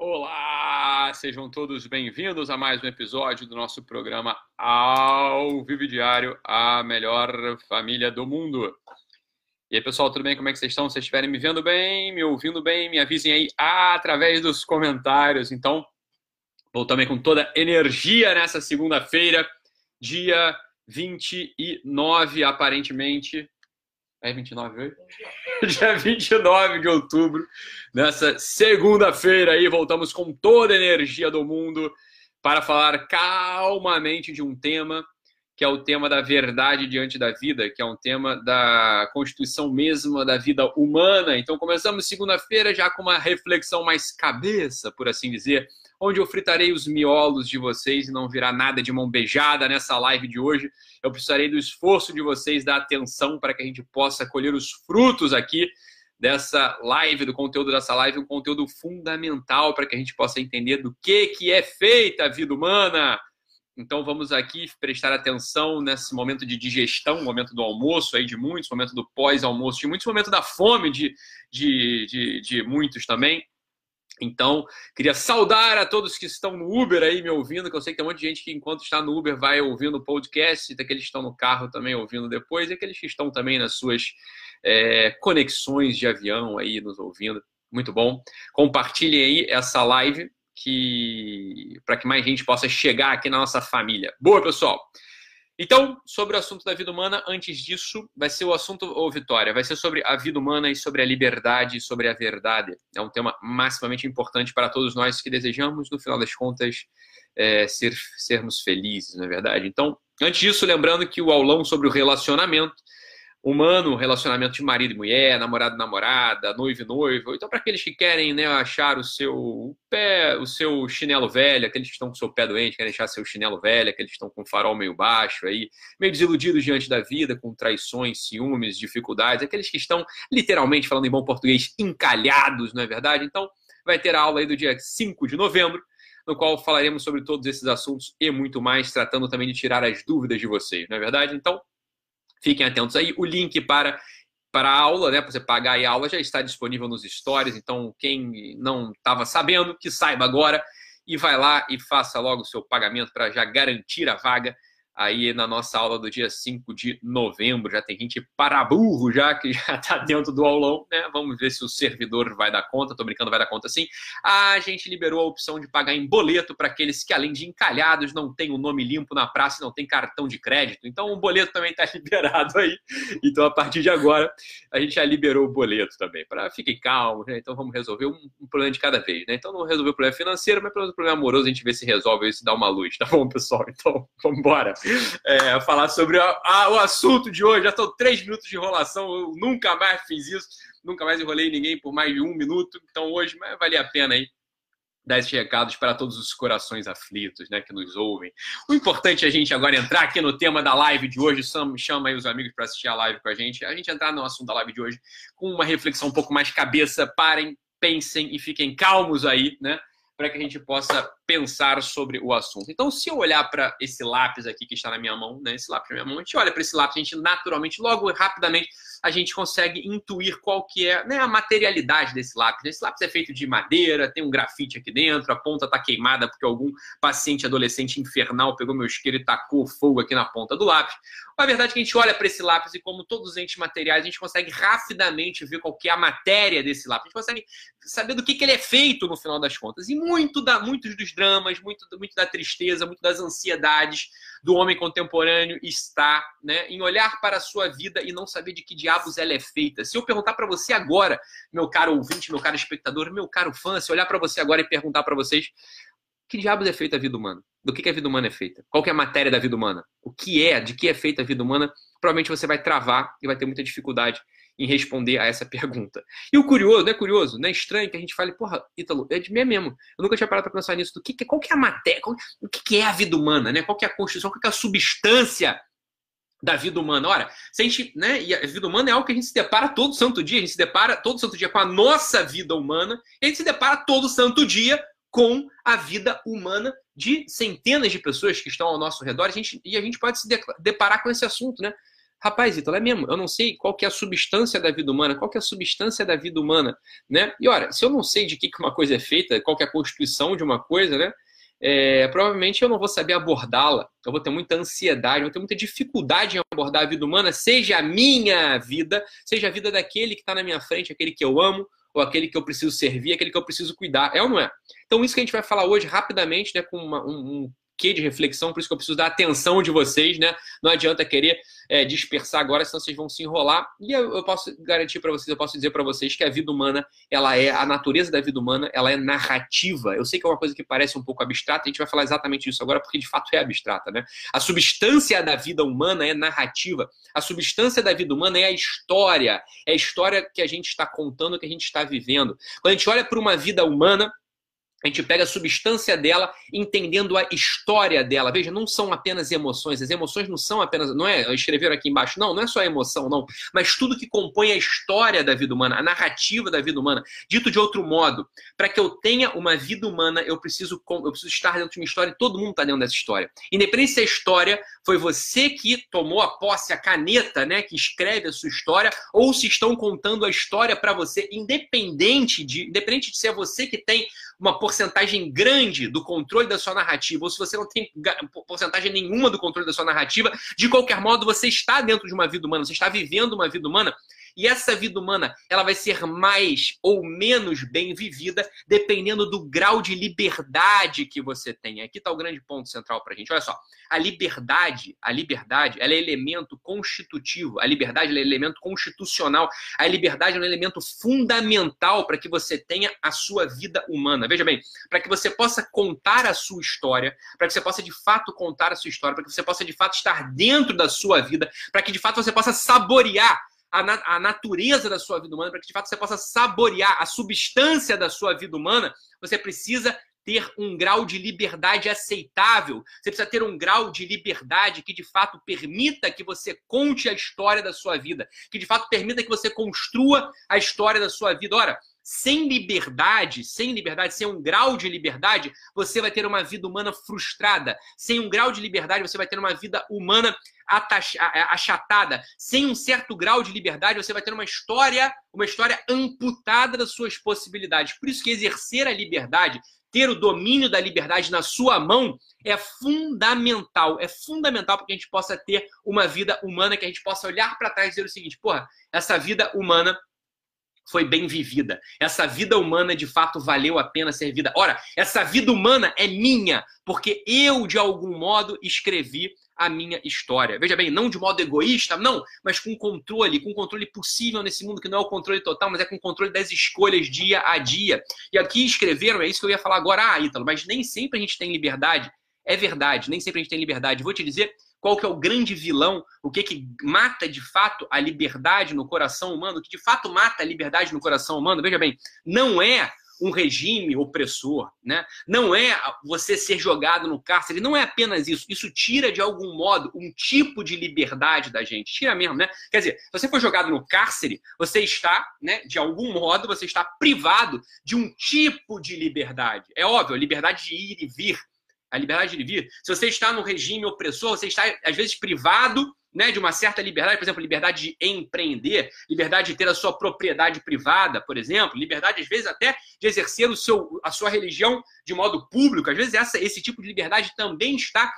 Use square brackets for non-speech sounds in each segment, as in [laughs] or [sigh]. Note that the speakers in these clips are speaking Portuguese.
Olá, sejam todos bem-vindos a mais um episódio do nosso programa Ao Vivo Diário, a melhor família do mundo. E aí, pessoal, tudo bem? Como é que vocês estão? Vocês estiverem me vendo bem, me ouvindo bem, me avisem aí através dos comentários. Então, voltamos com toda energia nessa segunda-feira, dia 29, aparentemente. É 29 hoje? [laughs] Dia 29 de outubro, nessa segunda-feira aí, voltamos com toda a energia do mundo para falar calmamente de um tema que é o tema da verdade diante da vida, que é um tema da constituição mesma da vida humana. Então começamos segunda-feira já com uma reflexão mais cabeça, por assim dizer, onde eu fritarei os miolos de vocês e não virá nada de mão beijada nessa live de hoje. Eu precisarei do esforço de vocês, da atenção para que a gente possa colher os frutos aqui dessa live, do conteúdo dessa live, um conteúdo fundamental para que a gente possa entender do que, que é feita a vida humana. Então vamos aqui prestar atenção nesse momento de digestão, momento do almoço aí de muitos, momento do pós-almoço de muitos, momento da fome de, de, de, de muitos também. Então, queria saudar a todos que estão no Uber aí me ouvindo, que eu sei que tem um monte de gente que, enquanto está no Uber, vai ouvindo o podcast, tem aqueles que estão no carro também ouvindo depois, e aqueles que estão também nas suas é, conexões de avião aí nos ouvindo. Muito bom. Compartilhem aí essa live que para que mais gente possa chegar aqui na nossa família. Boa, pessoal! Então, sobre o assunto da vida humana, antes disso, vai ser o assunto, ou Vitória, vai ser sobre a vida humana e sobre a liberdade, sobre a verdade. É um tema maximamente importante para todos nós que desejamos, no final das contas, é, ser, sermos felizes, não é verdade? Então, antes disso, lembrando que o aulão sobre o relacionamento humano, relacionamento de marido e mulher, namorado e namorada, noivo e noivo. Então, para aqueles que querem né, achar o seu pé, o seu chinelo velho, aqueles que estão com o seu pé doente, querem achar seu chinelo velho, aqueles que estão com o farol meio baixo aí, meio desiludidos diante da vida, com traições, ciúmes, dificuldades, aqueles que estão, literalmente, falando em bom português, encalhados, não é verdade? Então, vai ter a aula aí do dia 5 de novembro, no qual falaremos sobre todos esses assuntos e muito mais, tratando também de tirar as dúvidas de vocês, não é verdade? Então, Fiquem atentos aí. O link para para a aula, né, para você pagar a aula, já está disponível nos stories. Então, quem não estava sabendo, que saiba agora e vai lá e faça logo o seu pagamento para já garantir a vaga aí na nossa aula do dia 5 de novembro. Já tem gente para burro já, que já está dentro do aulão, né? Vamos ver se o servidor vai dar conta. Tô brincando, vai dar conta sim. A gente liberou a opção de pagar em boleto para aqueles que, além de encalhados, não tem o nome limpo na praça e não tem cartão de crédito. Então, o boleto também está [laughs] liberado aí. Então, a partir de agora, a gente já liberou o boleto também. Para fiquem calmos, né? Então, vamos resolver um, um, problema de cada vez, né? Então, não resolveu o problema financeiro, mas pelo problema amoroso a gente vê se resolve e dá uma luz, tá bom, pessoal? Então, vamos embora é, falar sobre a, a, o assunto de hoje. Já estou três minutos de enrolação, eu nunca mais fiz isso, nunca mais enrolei ninguém por mais de um minuto. Então hoje valer a pena aí dar esses recados para todos os corações aflitos, né, que nos ouvem. O importante é a gente agora entrar aqui no tema da live de hoje, chama aí os amigos para assistir a live com a gente, a gente entrar no assunto da live de hoje com uma reflexão um pouco mais cabeça, parem, pensem e fiquem calmos aí, né, para que a gente possa pensar sobre o assunto. Então, se eu olhar para esse lápis aqui que está na minha mão, né, esse lápis na minha mão, a gente olha para esse lápis, a gente naturalmente, logo rapidamente, a gente consegue intuir qual que é né, a materialidade desse lápis. Esse lápis é feito de madeira, tem um grafite aqui dentro, a ponta está queimada porque algum paciente adolescente infernal pegou meu isqueiro e tacou fogo aqui na ponta do lápis. A verdade é que a gente olha para esse lápis e, como todos os entes materiais, a gente consegue rapidamente ver qual que é a matéria desse lápis. A gente consegue saber do que, que ele é feito no final das contas. E muito da, muitos dos dramas, muito, muito da tristeza, muito das ansiedades do homem contemporâneo está né, em olhar para a sua vida e não saber de que diabos ela é feita. Se eu perguntar para você agora, meu caro ouvinte, meu caro espectador, meu caro fã, se eu olhar para você agora e perguntar para vocês que diabos é feita a vida humana? Do que, que a vida humana é feita? Qual é a matéria da vida humana? O que é, de que é feita a vida humana? Provavelmente você vai travar e vai ter muita dificuldade em responder a essa pergunta. E o curioso, não é curioso, não é estranho que a gente fale, porra, Ítalo, é de mim mesmo. Eu nunca tinha parado para pensar nisso. Do que, qual que é a matéria? Qual, o que, que é a vida humana? Né? Qual que é a constituição? Qual que é a substância da vida humana? Ora, se a gente, né, e a vida humana é algo que a gente se depara todo santo dia, a gente se depara todo santo dia com a nossa vida humana, e a gente se depara todo santo dia com a vida humana de centenas de pessoas que estão ao nosso redor, a gente, e a gente pode se deparar com esse assunto, né? Rapaz, Ítalo, é mesmo, eu não sei qual que é a substância da vida humana, qual que é a substância da vida humana, né? E olha, se eu não sei de que uma coisa é feita, qual que é a constituição de uma coisa, né? É, provavelmente eu não vou saber abordá-la, eu vou ter muita ansiedade, vou ter muita dificuldade em abordar a vida humana, seja a minha vida, seja a vida daquele que está na minha frente, aquele que eu amo, ou aquele que eu preciso servir, aquele que eu preciso cuidar, é ou não é? Então, isso que a gente vai falar hoje rapidamente, né, com uma, um, um quê de reflexão, por isso que eu preciso da atenção de vocês, né? Não adianta querer é, dispersar agora, senão vocês vão se enrolar. E eu, eu posso garantir para vocês, eu posso dizer para vocês que a vida humana, ela é, a natureza da vida humana, ela é narrativa. Eu sei que é uma coisa que parece um pouco abstrata, a gente vai falar exatamente isso agora, porque de fato é abstrata, né? A substância da vida humana é narrativa. A substância da vida humana é a história. É a história que a gente está contando, que a gente está vivendo. Quando a gente olha para uma vida humana, a gente pega a substância dela, entendendo a história dela. Veja, não são apenas emoções. As emoções não são apenas. Não é. Escreveram aqui embaixo. Não, não é só emoção, não. Mas tudo que compõe a história da vida humana, a narrativa da vida humana. Dito de outro modo, para que eu tenha uma vida humana, eu preciso, eu preciso estar dentro de uma história e todo mundo está dentro dessa história. Independente se a história foi você que tomou a posse, a caneta, né, que escreve a sua história, ou se estão contando a história para você, independente de, independente de ser você que tem uma porcentagem grande do controle da sua narrativa, ou se você não tem porcentagem nenhuma do controle da sua narrativa, de qualquer modo você está dentro de uma vida humana, você está vivendo uma vida humana e essa vida humana, ela vai ser mais ou menos bem vivida, dependendo do grau de liberdade que você tem. Aqui está o grande ponto central para a gente. Olha só, a liberdade, a liberdade, ela é elemento constitutivo. A liberdade é elemento constitucional. A liberdade é um elemento fundamental para que você tenha a sua vida humana. Veja bem, para que você possa contar a sua história, para que você possa de fato contar a sua história, para que você possa de fato estar dentro da sua vida, para que de fato você possa saborear a, na, a natureza da sua vida humana, para que de fato você possa saborear a substância da sua vida humana, você precisa ter um grau de liberdade aceitável. Você precisa ter um grau de liberdade que de fato permita que você conte a história da sua vida, que de fato permita que você construa a história da sua vida. Ora, sem liberdade, sem liberdade, sem um grau de liberdade, você vai ter uma vida humana frustrada. Sem um grau de liberdade, você vai ter uma vida humana achatada. Sem um certo grau de liberdade, você vai ter uma história, uma história amputada das suas possibilidades. Por isso que exercer a liberdade, ter o domínio da liberdade na sua mão é fundamental. É fundamental para que a gente possa ter uma vida humana, que a gente possa olhar para trás e dizer o seguinte: porra, essa vida humana foi bem vivida. Essa vida humana de fato valeu a pena ser vivida. Ora, essa vida humana é minha, porque eu de algum modo escrevi a minha história. Veja bem, não de modo egoísta, não, mas com controle, com controle possível nesse mundo que não é o controle total, mas é com controle das escolhas dia a dia. E aqui escreveram, é isso que eu ia falar agora, ah, Ítalo, mas nem sempre a gente tem liberdade. É verdade, nem sempre a gente tem liberdade. Vou te dizer qual que é o grande vilão, o que que mata de fato a liberdade no coração humano, o que de fato mata a liberdade no coração humano. Veja bem, não é um regime opressor, né? Não é você ser jogado no cárcere, não é apenas isso. Isso tira de algum modo um tipo de liberdade da gente. Tira mesmo, né? Quer dizer, se você for jogado no cárcere, você está, né, de algum modo, você está privado de um tipo de liberdade. É óbvio, a liberdade de ir e vir, a liberdade de vir. Se você está no regime opressor, você está, às vezes, privado né, de uma certa liberdade, por exemplo, liberdade de empreender, liberdade de ter a sua propriedade privada, por exemplo, liberdade, às vezes, até de exercer o seu, a sua religião de modo público. Às vezes, essa, esse tipo de liberdade também está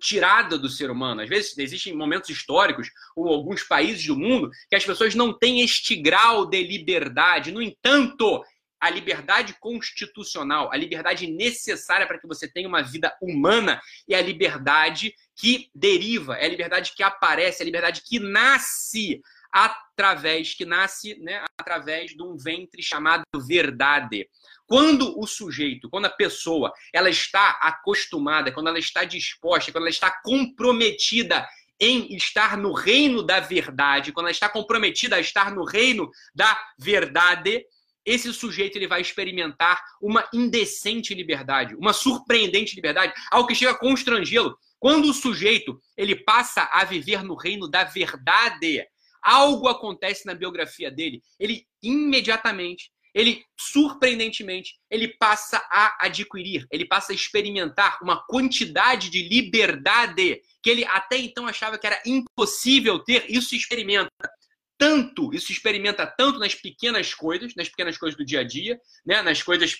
tirada do ser humano. Às vezes existem momentos históricos ou alguns países do mundo que as pessoas não têm este grau de liberdade. No entanto, a liberdade constitucional, a liberdade necessária para que você tenha uma vida humana e a liberdade que deriva, é a liberdade que aparece, é a liberdade que nasce através que nasce, né, através de um ventre chamado verdade. Quando o sujeito, quando a pessoa, ela está acostumada, quando ela está disposta, quando ela está comprometida em estar no reino da verdade, quando ela está comprometida a estar no reino da verdade, esse sujeito ele vai experimentar uma indecente liberdade, uma surpreendente liberdade, algo que chega a constrangê-lo. Quando o sujeito ele passa a viver no reino da verdade, algo acontece na biografia dele. Ele imediatamente ele surpreendentemente, ele passa a adquirir, ele passa a experimentar uma quantidade de liberdade que ele até então achava que era impossível ter, isso experimenta tanto, isso experimenta tanto nas pequenas coisas, nas pequenas coisas do dia a dia, né, nas coisas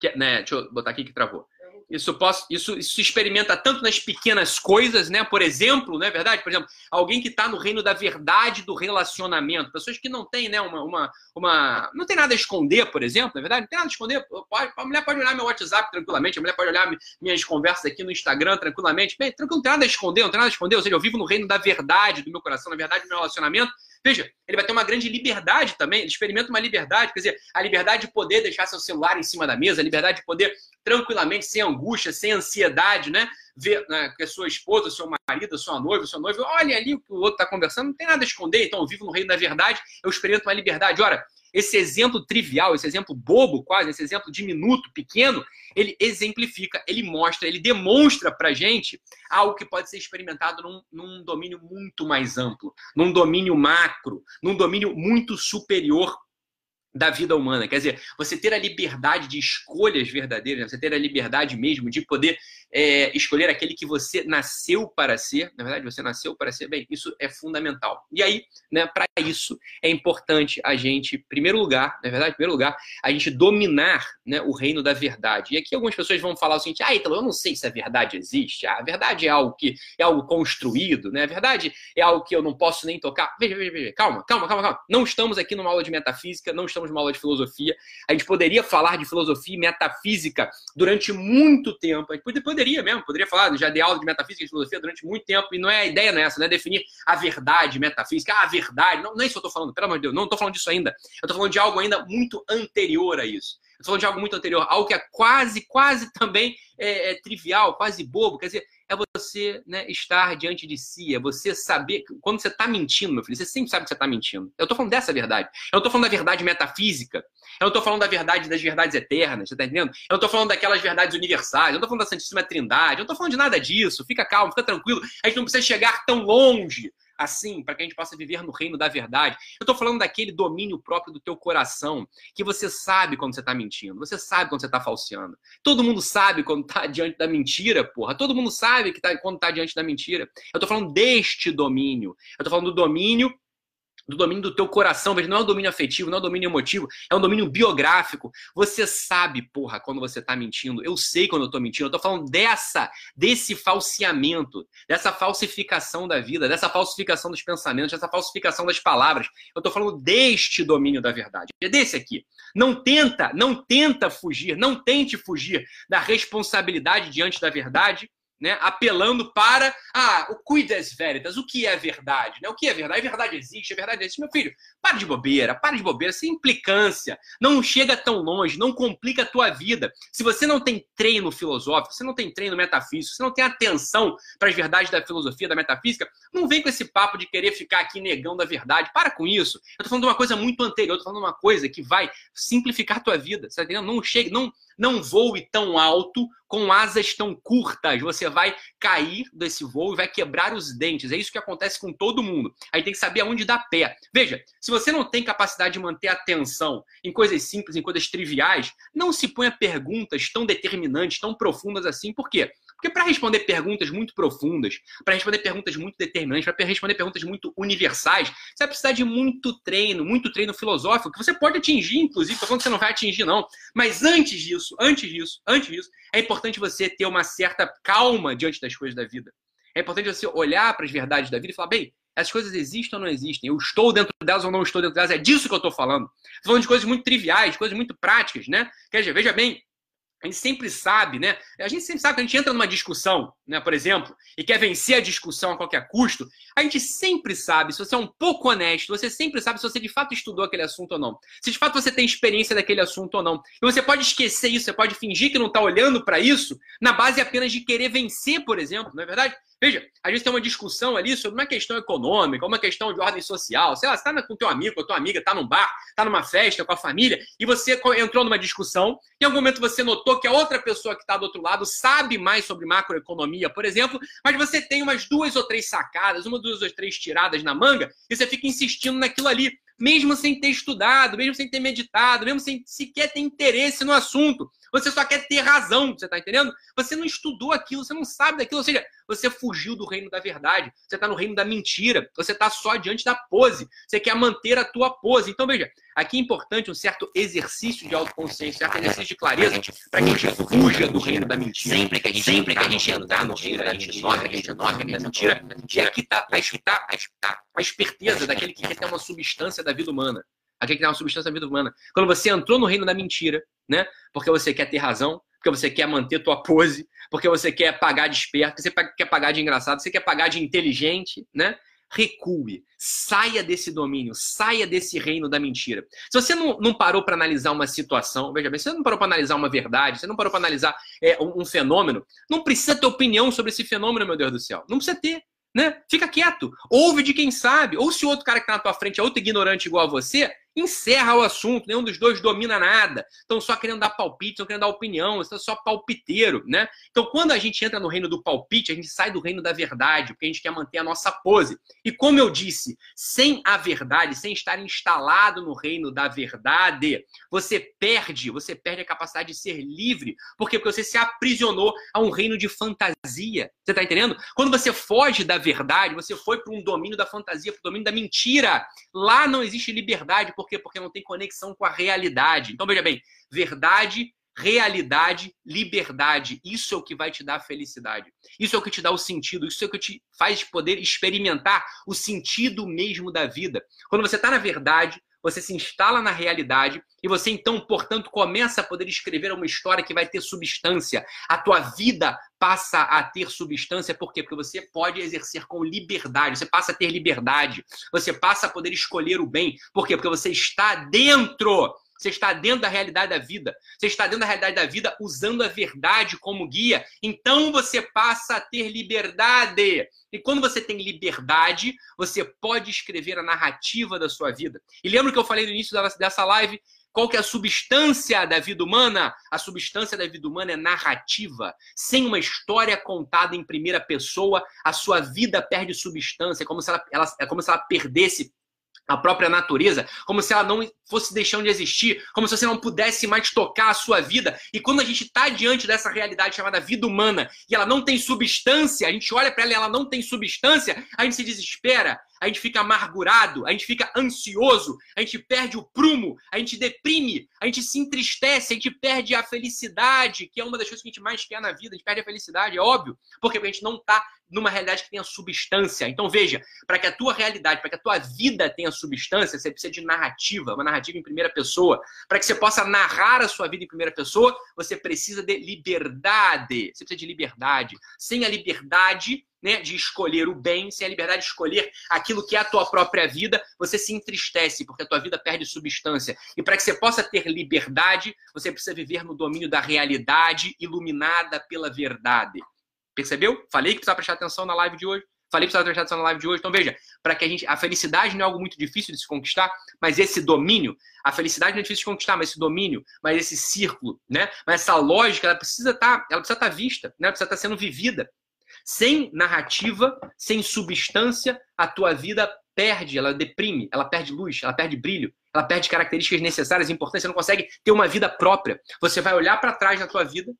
que, né, deixa eu botar aqui que travou. Isso, posso, isso, isso se experimenta tanto nas pequenas coisas, né? Por exemplo, não é verdade? Por exemplo, alguém que está no reino da verdade do relacionamento, pessoas que não têm, né, uma, uma, uma, não tem nada a esconder, por exemplo, não é verdade? Não tem nada a esconder. Pode, a mulher pode olhar meu WhatsApp tranquilamente, a mulher pode olhar minhas conversas aqui no Instagram tranquilamente. Bem, tranquilo, não tem nada a esconder, não tem nada a esconder. Ou seja, eu vivo no reino da verdade do meu coração, na verdade do meu relacionamento. Veja, ele vai ter uma grande liberdade também, ele experimenta uma liberdade, quer dizer, a liberdade de poder deixar seu celular em cima da mesa, a liberdade de poder tranquilamente, sem angústia, sem ansiedade, né? Ver né, que a sua esposa, seu marido, sua noiva, seu noivo, olha ali o que o outro está conversando, não tem nada a esconder, então eu vivo no reino da verdade, eu experimento uma liberdade. Ora, esse exemplo trivial, esse exemplo bobo quase, esse exemplo diminuto, pequeno, ele exemplifica, ele mostra, ele demonstra para gente algo que pode ser experimentado num, num domínio muito mais amplo, num domínio macro, num domínio muito superior da vida humana. Quer dizer, você ter a liberdade de escolhas verdadeiras, né? você ter a liberdade mesmo de poder é, escolher aquele que você nasceu para ser. Na verdade, você nasceu para ser. Bem, isso é fundamental. E aí, né, para isso, é importante a gente, em primeiro lugar, na verdade, em primeiro lugar, a gente dominar né, o reino da verdade. E aqui algumas pessoas vão falar o seguinte: ah, então eu não sei se a verdade existe. Ah, a verdade é algo que é algo construído, né? A verdade é algo que eu não posso nem tocar. Veja, veja, veja. Calma, calma, calma, calma. Não estamos aqui numa aula de metafísica, não estamos numa aula de filosofia. A gente poderia falar de filosofia e metafísica durante muito tempo. A gente poderia mesmo, poderia falar, já dei aula de metafísica e filosofia durante muito tempo, e não é a ideia não é não é definir a verdade metafísica, ah, a verdade. Não, não é isso que eu estou falando, pelo amor de Deus, não estou falando disso ainda. Eu estou falando de algo ainda muito anterior a isso. Eu estou falando de algo muito anterior, algo que é quase, quase também é, é trivial, quase bobo. Quer dizer, é você né, estar diante de si, é você saber. Quando você está mentindo, meu filho, você sempre sabe que você está mentindo. Eu estou falando dessa verdade. Eu não estou falando da verdade metafísica. Eu não estou falando da verdade das verdades eternas, você está entendendo? Eu não estou falando daquelas verdades universais. Eu não estou falando da Santíssima Trindade. Eu não estou falando de nada disso. Fica calmo, fica tranquilo. A gente não precisa chegar tão longe assim, para que a gente possa viver no reino da verdade. Eu estou falando daquele domínio próprio do teu coração, que você sabe quando você está mentindo, você sabe quando você está falseando. Todo mundo sabe quando está [laughs] diante da mentira, porra. Todo mundo sabe que tá, quando está diante da mentira. Eu estou falando deste domínio. Eu estou falando do domínio do domínio do teu coração, veja, não é um domínio afetivo, não é um domínio emotivo, é um domínio biográfico. Você sabe, porra, quando você tá mentindo. Eu sei quando eu tô mentindo. Eu tô falando dessa, desse falseamento, dessa falsificação da vida, dessa falsificação dos pensamentos, dessa falsificação das palavras. Eu tô falando deste domínio da verdade. É desse aqui. Não tenta, não tenta fugir, não tente fugir da responsabilidade diante da verdade né, apelando para ah, o cuidas veritas, o que é verdade, né? O que é verdade? A verdade existe, a verdade existe. Meu filho, para de bobeira, para de bobeira, sem implicância. Não chega tão longe, não complica a tua vida. Se você não tem treino filosófico, se não tem treino metafísico, se não tem atenção para as verdades da filosofia, da metafísica, não vem com esse papo de querer ficar aqui negando a verdade. Para com isso. Eu tô falando de uma coisa muito anterior, eu tô falando de uma coisa que vai simplificar a tua vida, tá entendendo? Não chegue, não não voe tão alto com asas tão curtas. Você vai cair desse voo e vai quebrar os dentes. É isso que acontece com todo mundo. Aí tem que saber aonde dar pé. Veja, se você não tem capacidade de manter atenção em coisas simples, em coisas triviais, não se ponha perguntas tão determinantes, tão profundas assim. Por quê? Porque para responder perguntas muito profundas, para responder perguntas muito determinantes, para responder perguntas muito universais, você vai precisar de muito treino, muito treino filosófico, que você pode atingir, inclusive, falando que você não vai atingir, não. Mas antes disso, antes disso, antes disso, é importante você ter uma certa calma diante das coisas da vida. É importante você olhar para as verdades da vida e falar, bem, essas coisas existem ou não existem? Eu estou dentro delas ou não estou dentro delas? É disso que eu estou falando. Estou falando de coisas muito triviais, coisas muito práticas, né? Quer dizer, veja bem, a gente sempre sabe, né? A gente sempre sabe que a gente entra numa discussão, né, por exemplo, e quer vencer a discussão a qualquer custo. A gente sempre sabe, se você é um pouco honesto, você sempre sabe se você de fato estudou aquele assunto ou não. Se de fato você tem experiência daquele assunto ou não. E você pode esquecer isso, você pode fingir que não está olhando para isso, na base apenas de querer vencer, por exemplo, não é verdade? Veja, às vezes tem uma discussão ali sobre uma questão econômica, uma questão de ordem social. Sei lá, você está com teu amigo, com a tua amiga, está num bar, está numa festa com a família, e você entrou numa discussão, em algum momento você notou que a outra pessoa que está do outro lado sabe mais sobre macroeconomia, por exemplo, mas você tem umas duas ou três sacadas, uma, duas ou três tiradas na manga, e você fica insistindo naquilo ali. mesmo sem ter estudado, mesmo sem ter meditado, mesmo sem sequer ter interesse no assunto. Você só quer ter razão, você está entendendo? Você não estudou aquilo, você não sabe daquilo, ou seja, você fugiu do reino da verdade, você está no reino da mentira, você está só diante da pose, você quer manter a tua pose. Então, veja, aqui é importante um certo exercício de autoconsciência, um certo exercício de clareza, para que a gente fuja do reino da mentira. Sempre que a gente, sempre que a gente entrar no reino da mentira, que a gente nota que a mentira, e aqui está tá, tá, a esperteza daquele que quer ter uma substância da vida humana. Aquele que tem uma substância da vida humana. Quando você entrou no reino da mentira, né? Porque você quer ter razão, porque você quer manter tua pose, porque você quer pagar de esperto, você quer pagar de engraçado, você quer pagar de inteligente, né? Recue, saia desse domínio, saia desse reino da mentira. Se você não, não parou para analisar uma situação, veja bem, se você não parou para analisar uma verdade, você não parou para analisar é, um, um fenômeno, não precisa ter opinião sobre esse fenômeno, meu Deus do céu. Não precisa ter. Né? Fica quieto. Ouve de quem sabe. Ou se o outro cara que está na tua frente é outro ignorante igual a você, encerra o assunto, nenhum dos dois domina nada. Estão só querendo dar palpite, estão querendo dar opinião, estão só palpiteiro, né? Então, quando a gente entra no reino do palpite, a gente sai do reino da verdade, porque a gente quer manter a nossa pose. E como eu disse, sem a verdade, sem estar instalado no reino da verdade, você perde, você perde a capacidade de ser livre. Por quê? Porque você se aprisionou a um reino de fantasia. Você tá entendendo? Quando você foge da verdade, você foi para um domínio da fantasia, para o domínio da mentira. Lá não existe liberdade, por quê? Porque não tem conexão com a realidade. Então, veja bem, verdade, realidade, liberdade. Isso é o que vai te dar felicidade. Isso é o que te dá o sentido. Isso é o que te faz poder experimentar o sentido mesmo da vida. Quando você está na verdade, você se instala na realidade e você então, portanto, começa a poder escrever uma história que vai ter substância. A tua vida passa a ter substância, por quê? Porque você pode exercer com liberdade, você passa a ter liberdade, você passa a poder escolher o bem. Por quê? Porque você está dentro você está dentro da realidade da vida. Você está dentro da realidade da vida usando a verdade como guia. Então você passa a ter liberdade. E quando você tem liberdade, você pode escrever a narrativa da sua vida. E lembra que eu falei no início dessa live? Qual que é a substância da vida humana? A substância da vida humana é narrativa. Sem uma história contada em primeira pessoa, a sua vida perde substância. É como se ela, ela, é como se ela perdesse a própria natureza, como se ela não fosse deixando de existir, como se você não pudesse mais tocar a sua vida. E quando a gente está diante dessa realidade chamada vida humana e ela não tem substância, a gente olha para ela e ela não tem substância, a gente se desespera, a gente fica amargurado, a gente fica ansioso, a gente perde o prumo, a gente deprime, a gente se entristece, a gente perde a felicidade, que é uma das coisas que a gente mais quer na vida, a gente perde a felicidade, é óbvio, porque a gente não está numa realidade que tenha substância. Então veja, para que a tua realidade, para que a tua vida tenha substância, você precisa de narrativa, uma narrativa em primeira pessoa. Para que você possa narrar a sua vida em primeira pessoa, você precisa de liberdade. Você precisa de liberdade. Sem a liberdade, né, de escolher o bem, sem a liberdade de escolher aquilo que é a tua própria vida, você se entristece, porque a tua vida perde substância. E para que você possa ter liberdade, você precisa viver no domínio da realidade, iluminada pela verdade. Percebeu? Falei que precisava prestar atenção na live de hoje. Falei que precisava prestar atenção na live de hoje. Então veja, para que a gente. A felicidade não é algo muito difícil de se conquistar, mas esse domínio, a felicidade não é difícil de conquistar, mas esse domínio, mas esse círculo, né? Mas essa lógica, ela precisa estar, tá, ela precisa estar tá vista, né? Ela precisa estar tá sendo vivida. Sem narrativa, sem substância, a tua vida perde, ela deprime, ela perde luz, ela perde brilho, ela perde características necessárias, importantes, você não consegue ter uma vida própria. Você vai olhar para trás na tua vida,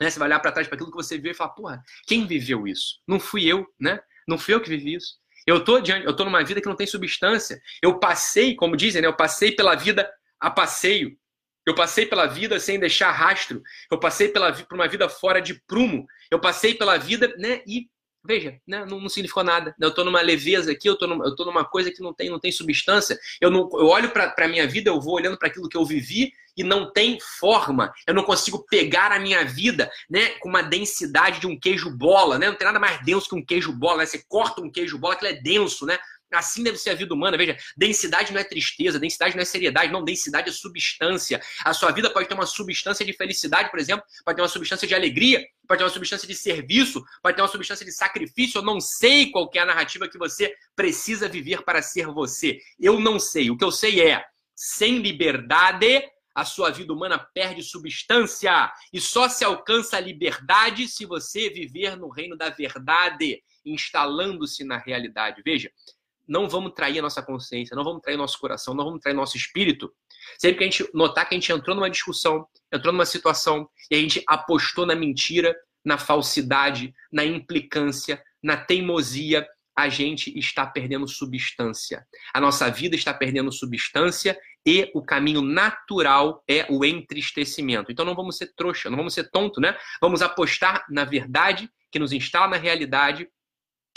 né? Você vai olhar para trás para aquilo que você viu e falar, porra, quem viveu isso? Não fui eu, né? Não fui eu que vivi isso. Eu tô diante, eu tô numa vida que não tem substância. Eu passei, como dizem, né? Eu passei pela vida a passeio. Eu passei pela vida sem deixar rastro. Eu passei pela, por uma vida fora de prumo. Eu passei pela vida, né? E veja, né? não, não significou nada. Eu estou numa leveza aqui, eu estou numa, eu numa coisa que não tem, não tem substância. Eu, não, eu olho para a minha vida, eu vou olhando para aquilo que eu vivi e não tem forma. Eu não consigo pegar a minha vida, né, com uma densidade de um queijo bola, né? Não tem nada mais denso que um queijo bola, né? Você corta um queijo bola, aquilo é denso, né? Assim deve ser a vida humana. Veja, densidade não é tristeza, densidade não é seriedade, não, densidade é substância. A sua vida pode ter uma substância de felicidade, por exemplo, pode ter uma substância de alegria, pode ter uma substância de serviço, pode ter uma substância de sacrifício. Eu não sei qual é a narrativa que você precisa viver para ser você. Eu não sei. O que eu sei é, sem liberdade, a sua vida humana perde substância e só se alcança a liberdade se você viver no reino da verdade, instalando-se na realidade. Veja, não vamos trair a nossa consciência, não vamos trair nosso coração, não vamos trair nosso espírito. Sempre que a gente notar que a gente entrou numa discussão, entrou numa situação e a gente apostou na mentira, na falsidade, na implicância, na teimosia, a gente está perdendo substância. A nossa vida está perdendo substância e o caminho natural é o entristecimento. Então não vamos ser trouxa, não vamos ser tonto, né? Vamos apostar na verdade que nos instala na realidade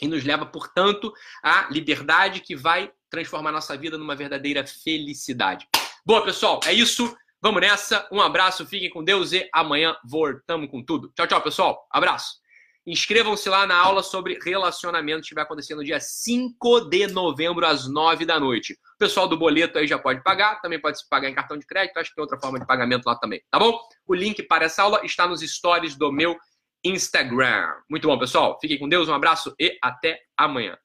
e nos leva, portanto, à liberdade que vai transformar nossa vida numa verdadeira felicidade. Boa, pessoal, é isso. Vamos nessa. Um abraço, fiquem com Deus e amanhã voltamos com tudo. Tchau, tchau, pessoal. Abraço. Inscrevam-se lá na aula sobre relacionamento que vai acontecer no dia 5 de novembro, às 9 da noite. O pessoal do boleto aí já pode pagar, também pode se pagar em cartão de crédito, acho que tem outra forma de pagamento lá também, tá bom? O link para essa aula está nos stories do meu Instagram. Muito bom, pessoal. Fiquem com Deus, um abraço e até amanhã.